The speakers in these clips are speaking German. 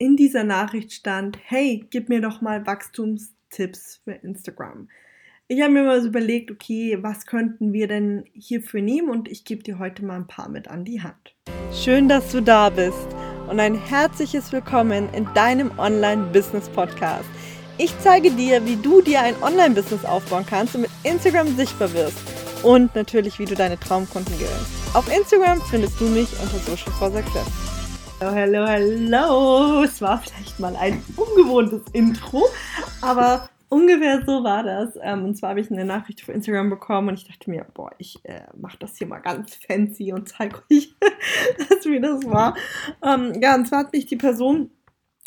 in dieser Nachricht stand, hey, gib mir doch mal Wachstumstipps für Instagram. Ich habe mir mal so überlegt, okay, was könnten wir denn hierfür nehmen und ich gebe dir heute mal ein paar mit an die Hand. Schön, dass du da bist und ein herzliches Willkommen in deinem Online-Business-Podcast. Ich zeige dir, wie du dir ein Online-Business aufbauen kannst und mit Instagram sichtbar wirst und natürlich, wie du deine Traumkunden gewinnst. Auf Instagram findest du mich unter Social for Success. Hallo, hallo, hallo. Es war vielleicht mal ein ungewohntes Intro, aber ungefähr so war das. Ähm, und zwar habe ich eine Nachricht auf Instagram bekommen und ich dachte mir, boah, ich äh, mache das hier mal ganz fancy und zeige euch, wie das war. Ähm, ja, und zwar hat mich die Person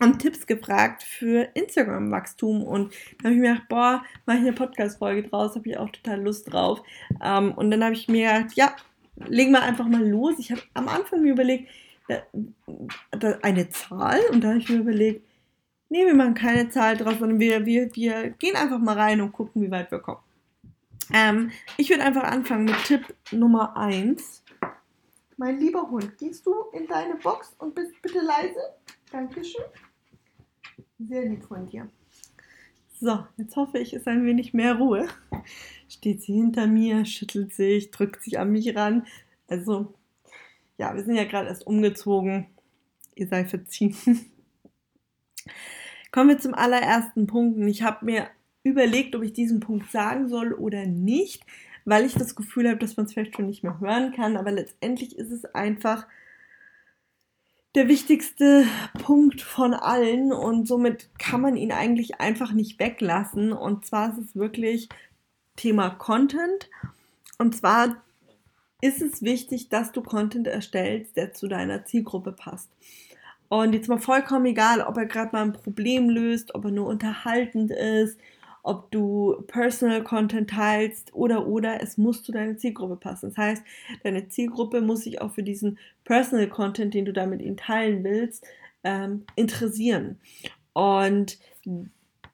um Tipps gefragt für Instagram-Wachstum und da habe ich mir gedacht, boah, mache ich eine Podcast-Folge draus, habe ich auch total Lust drauf. Ähm, und dann habe ich mir gedacht, ja, legen wir einfach mal los. Ich habe am Anfang mir überlegt, eine Zahl und da habe ich mir überlegt, nee, wir machen keine Zahl draus, sondern wir, wir, wir gehen einfach mal rein und gucken, wie weit wir kommen. Ähm, ich würde einfach anfangen mit Tipp Nummer 1. Mein lieber Hund, gehst du in deine Box und bist bitte leise? Dankeschön. Sehr lieb von dir. So, jetzt hoffe ich, ist ein wenig mehr Ruhe. Steht sie hinter mir, schüttelt sich, drückt sich an mich ran. Also ja, wir sind ja gerade erst umgezogen. Ihr seid verziehen. Kommen wir zum allerersten Punkt. Ich habe mir überlegt, ob ich diesen Punkt sagen soll oder nicht, weil ich das Gefühl habe, dass man es vielleicht schon nicht mehr hören kann. Aber letztendlich ist es einfach der wichtigste Punkt von allen und somit kann man ihn eigentlich einfach nicht weglassen. Und zwar ist es wirklich Thema Content. Und zwar ist es wichtig, dass du Content erstellst, der zu deiner Zielgruppe passt. Und jetzt mal vollkommen egal, ob er gerade mal ein Problem löst, ob er nur unterhaltend ist, ob du Personal Content teilst oder oder es muss zu deiner Zielgruppe passen. Das heißt, deine Zielgruppe muss sich auch für diesen Personal Content, den du da mit ihnen teilen willst, ähm, interessieren. Und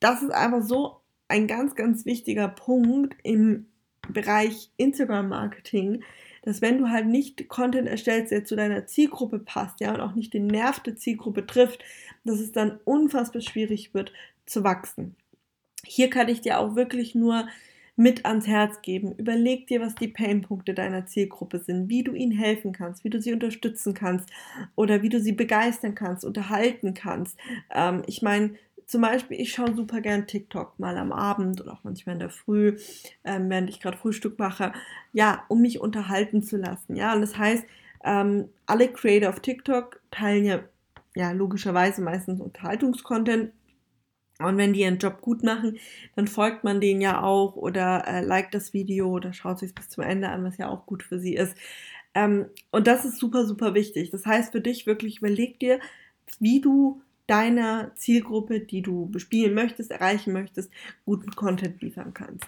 das ist einfach so ein ganz, ganz wichtiger Punkt im Bereich Instagram Marketing, dass wenn du halt nicht Content erstellst, der zu deiner Zielgruppe passt, ja, und auch nicht den Nerv der Zielgruppe trifft, dass es dann unfassbar schwierig wird zu wachsen. Hier kann ich dir auch wirklich nur mit ans Herz geben. Überleg dir, was die Painpunkte deiner Zielgruppe sind, wie du ihnen helfen kannst, wie du sie unterstützen kannst oder wie du sie begeistern kannst, unterhalten kannst. Ähm, ich meine, zum Beispiel, ich schaue super gern TikTok mal am Abend oder auch manchmal in der Früh, ähm, während ich gerade Frühstück mache, ja, um mich unterhalten zu lassen. Ja, und das heißt, ähm, alle Creator auf TikTok teilen ja, ja logischerweise meistens Unterhaltungskontent. Und wenn die ihren Job gut machen, dann folgt man denen ja auch oder äh, liked das Video oder schaut sich bis zum Ende an, was ja auch gut für sie ist. Ähm, und das ist super, super wichtig. Das heißt für dich wirklich, überleg dir, wie du deiner Zielgruppe, die du bespielen möchtest, erreichen möchtest, guten Content liefern kannst.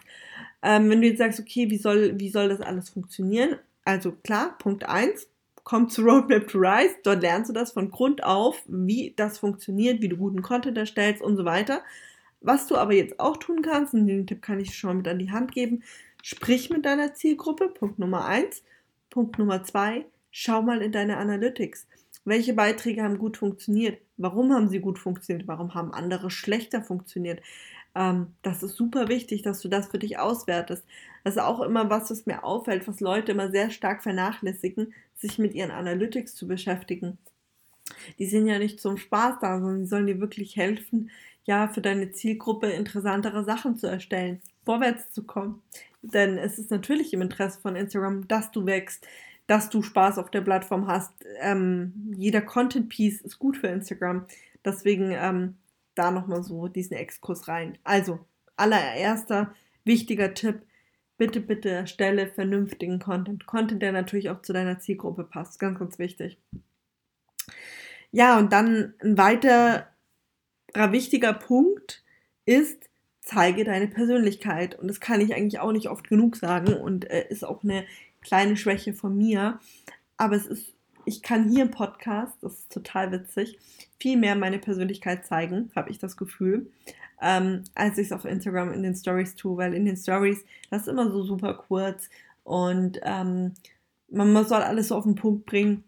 Ähm, wenn du jetzt sagst, okay, wie soll, wie soll das alles funktionieren? Also klar, Punkt 1, komm zu Roadmap to Rise, dort lernst du das von Grund auf, wie das funktioniert, wie du guten Content erstellst und so weiter. Was du aber jetzt auch tun kannst, und den Tipp kann ich schon mit an die Hand geben, sprich mit deiner Zielgruppe, Punkt Nummer 1. Punkt Nummer 2, schau mal in deine Analytics. Welche Beiträge haben gut funktioniert? Warum haben sie gut funktioniert? Warum haben andere schlechter funktioniert? Ähm, das ist super wichtig, dass du das für dich auswertest. Das ist auch immer was, was mir auffällt, was Leute immer sehr stark vernachlässigen, sich mit ihren Analytics zu beschäftigen. Die sind ja nicht zum Spaß da, sondern die sollen dir wirklich helfen, ja, für deine Zielgruppe interessantere Sachen zu erstellen, vorwärts zu kommen. Denn es ist natürlich im Interesse von Instagram, dass du wächst, dass du Spaß auf der Plattform hast. Ähm, jeder Content-Piece ist gut für Instagram. Deswegen ähm, da nochmal so diesen Exkurs rein. Also, allererster wichtiger Tipp, bitte, bitte erstelle vernünftigen Content. Content, der natürlich auch zu deiner Zielgruppe passt. Ganz, ganz wichtig. Ja, und dann ein weiterer wichtiger Punkt ist, zeige deine Persönlichkeit. Und das kann ich eigentlich auch nicht oft genug sagen und äh, ist auch eine kleine Schwäche von mir. Aber es ist, ich kann hier im Podcast, das ist total witzig, viel mehr meine Persönlichkeit zeigen, habe ich das Gefühl, ähm, als ich es auf Instagram in den Stories tue, weil in den Stories, das ist immer so super kurz und ähm, man, man soll alles so auf den Punkt bringen.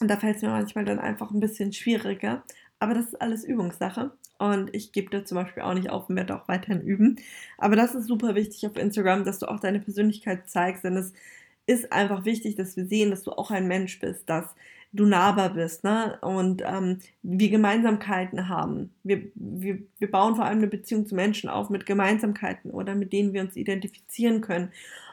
Und da fällt es mir manchmal dann einfach ein bisschen schwieriger. Aber das ist alles Übungssache. Und ich gebe da zum Beispiel auch nicht auf und werde auch weiterhin üben. Aber das ist super wichtig auf Instagram, dass du auch deine Persönlichkeit zeigst. Denn es ist einfach wichtig, dass wir sehen, dass du auch ein Mensch bist, dass du nahbar bist ne? und ähm, wir Gemeinsamkeiten haben. Wir, wir, wir bauen vor allem eine Beziehung zu Menschen auf mit Gemeinsamkeiten oder mit denen wir uns identifizieren können.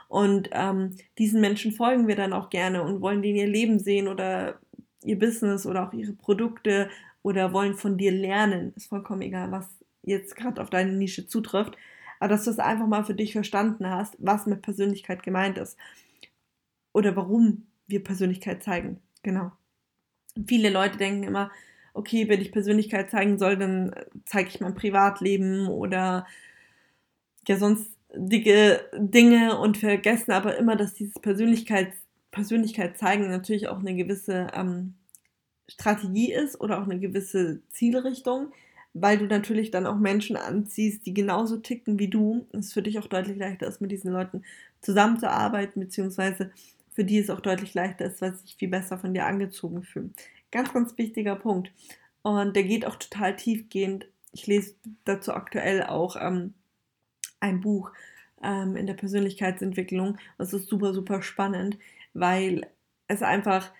Und ähm, diesen Menschen folgen wir dann auch gerne und wollen denen ihr Leben sehen oder ihr Business oder auch ihre Produkte oder wollen von dir lernen. Ist vollkommen egal, was jetzt gerade auf deine Nische zutrifft. Aber dass du es einfach mal für dich verstanden hast, was mit Persönlichkeit gemeint ist oder warum wir Persönlichkeit zeigen. Genau. Viele Leute denken immer, okay, wenn ich Persönlichkeit zeigen soll, dann zeige ich mein Privatleben oder ja sonst dicke Dinge und vergessen aber immer, dass dieses Persönlichkeit, Persönlichkeit zeigen natürlich auch eine gewisse ähm, Strategie ist oder auch eine gewisse Zielrichtung, weil du natürlich dann auch Menschen anziehst, die genauso ticken wie du. Es für dich auch deutlich leichter ist, mit diesen Leuten zusammenzuarbeiten, beziehungsweise für die es auch deutlich leichter ist, weil sie sich viel besser von dir angezogen fühlen. Ganz, ganz wichtiger Punkt. Und der geht auch total tiefgehend. Ich lese dazu aktuell auch ähm, ein Buch ähm, in der Persönlichkeitsentwicklung. Das ist super, super spannend, weil es einfach,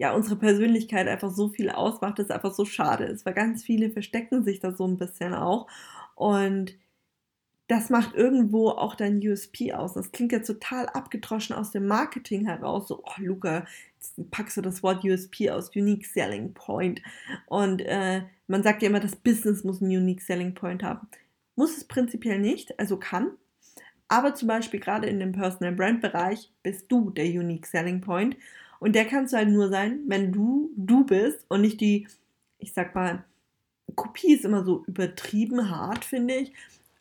ja, unsere Persönlichkeit einfach so viel ausmacht, dass es einfach so schade ist, weil ganz viele verstecken sich da so ein bisschen auch. Und das macht irgendwo auch dein USP aus. Das klingt ja total abgedroschen aus dem Marketing heraus. So, oh Luca, jetzt packst du das Wort USP aus, Unique Selling Point. Und äh, man sagt ja immer, das Business muss einen Unique Selling Point haben. Muss es prinzipiell nicht, also kann. Aber zum Beispiel gerade in dem Personal Brand Bereich bist du der Unique Selling Point. Und der kannst du halt nur sein, wenn du du bist und nicht die, ich sag mal, Kopie ist immer so übertrieben hart, finde ich.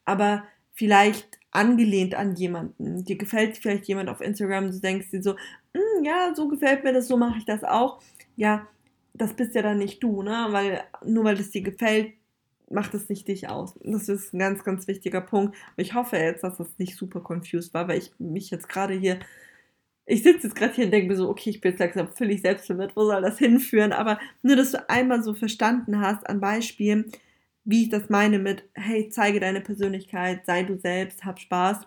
Aber vielleicht angelehnt an jemanden. Dir gefällt vielleicht jemand auf Instagram, du denkst dir so, hm, ja, so gefällt mir das, so mache ich das auch. Ja, das bist ja dann nicht du, ne? Weil nur weil es dir gefällt, macht es nicht dich aus. Das ist ein ganz, ganz wichtiger Punkt. Ich hoffe jetzt, dass das nicht super confused war, weil ich mich jetzt gerade hier, ich sitze jetzt gerade hier und denke mir so, okay, ich bin jetzt langsam völlig selbstverwirrt, wo soll das hinführen? Aber nur, dass du einmal so verstanden hast an Beispielen, wie ich das meine mit, hey, zeige deine Persönlichkeit, sei du selbst, hab Spaß.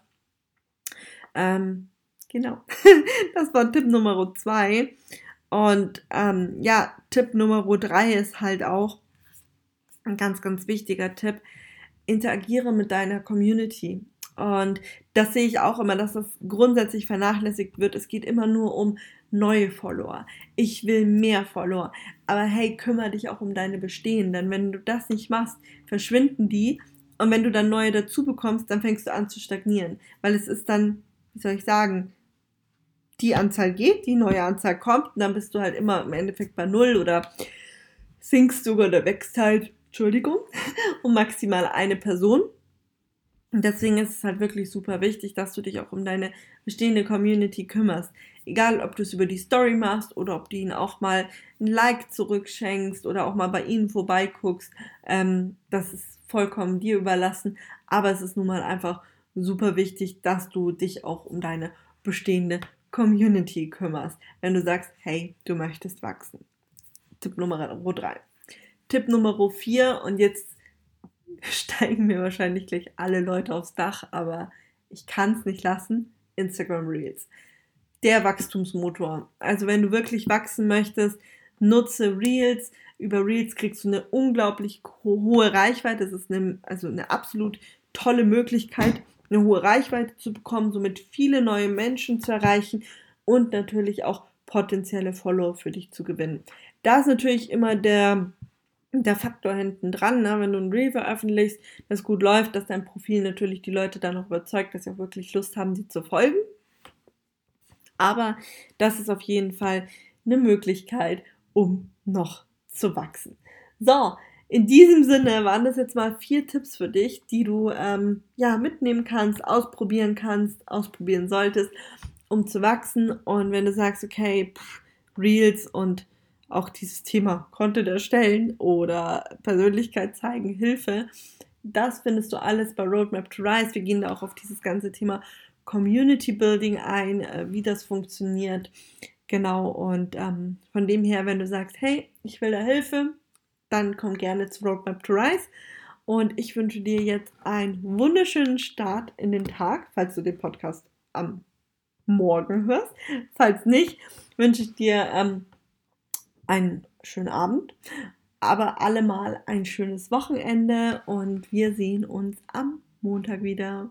Ähm, genau, das war Tipp Nummer zwei. Und ähm, ja, Tipp Nummer drei ist halt auch ein ganz, ganz wichtiger Tipp. Interagiere mit deiner Community. Und das sehe ich auch immer, dass das grundsätzlich vernachlässigt wird. Es geht immer nur um neue Follower. Ich will mehr Follower. Aber hey, kümmere dich auch um deine bestehenden. Wenn du das nicht machst, verschwinden die. Und wenn du dann neue dazu bekommst, dann fängst du an zu stagnieren. Weil es ist dann, wie soll ich sagen, die Anzahl geht, die neue Anzahl kommt und dann bist du halt immer im Endeffekt bei Null oder sinkst sogar oder wächst halt, Entschuldigung, um maximal eine Person. Deswegen ist es halt wirklich super wichtig, dass du dich auch um deine bestehende Community kümmerst. Egal, ob du es über die Story machst oder ob du ihnen auch mal ein Like zurückschenkst oder auch mal bei ihnen vorbeiguckst. Ähm, das ist vollkommen dir überlassen. Aber es ist nun mal einfach super wichtig, dass du dich auch um deine bestehende Community kümmerst. Wenn du sagst, hey, du möchtest wachsen. Tipp Nummer 3. Tipp Nummer 4 und jetzt steigen mir wahrscheinlich gleich alle Leute aufs Dach, aber ich kann es nicht lassen. Instagram Reels. Der Wachstumsmotor. Also wenn du wirklich wachsen möchtest, nutze Reels. Über Reels kriegst du eine unglaublich hohe Reichweite. Das ist eine, also eine absolut tolle Möglichkeit, eine hohe Reichweite zu bekommen, somit viele neue Menschen zu erreichen und natürlich auch potenzielle Follower für dich zu gewinnen. Da ist natürlich immer der der Faktor hinten dran, ne? wenn du ein Reel veröffentlichst, das gut läuft, dass dein Profil natürlich die Leute dann auch überzeugt, dass sie auch wirklich Lust haben, dir zu folgen. Aber das ist auf jeden Fall eine Möglichkeit, um noch zu wachsen. So, in diesem Sinne waren das jetzt mal vier Tipps für dich, die du ähm, ja mitnehmen kannst, ausprobieren kannst, ausprobieren solltest, um zu wachsen. Und wenn du sagst, okay, pff, Reels und auch dieses Thema Content erstellen oder Persönlichkeit zeigen, Hilfe, das findest du alles bei Roadmap to Rise. Wir gehen da auch auf dieses ganze Thema Community Building ein, äh, wie das funktioniert. Genau, und ähm, von dem her, wenn du sagst, hey, ich will da Hilfe, dann komm gerne zu Roadmap to Rise. Und ich wünsche dir jetzt einen wunderschönen Start in den Tag, falls du den Podcast am Morgen hörst. Falls nicht, wünsche ich dir ähm, einen schönen Abend, aber allemal ein schönes Wochenende und wir sehen uns am Montag wieder.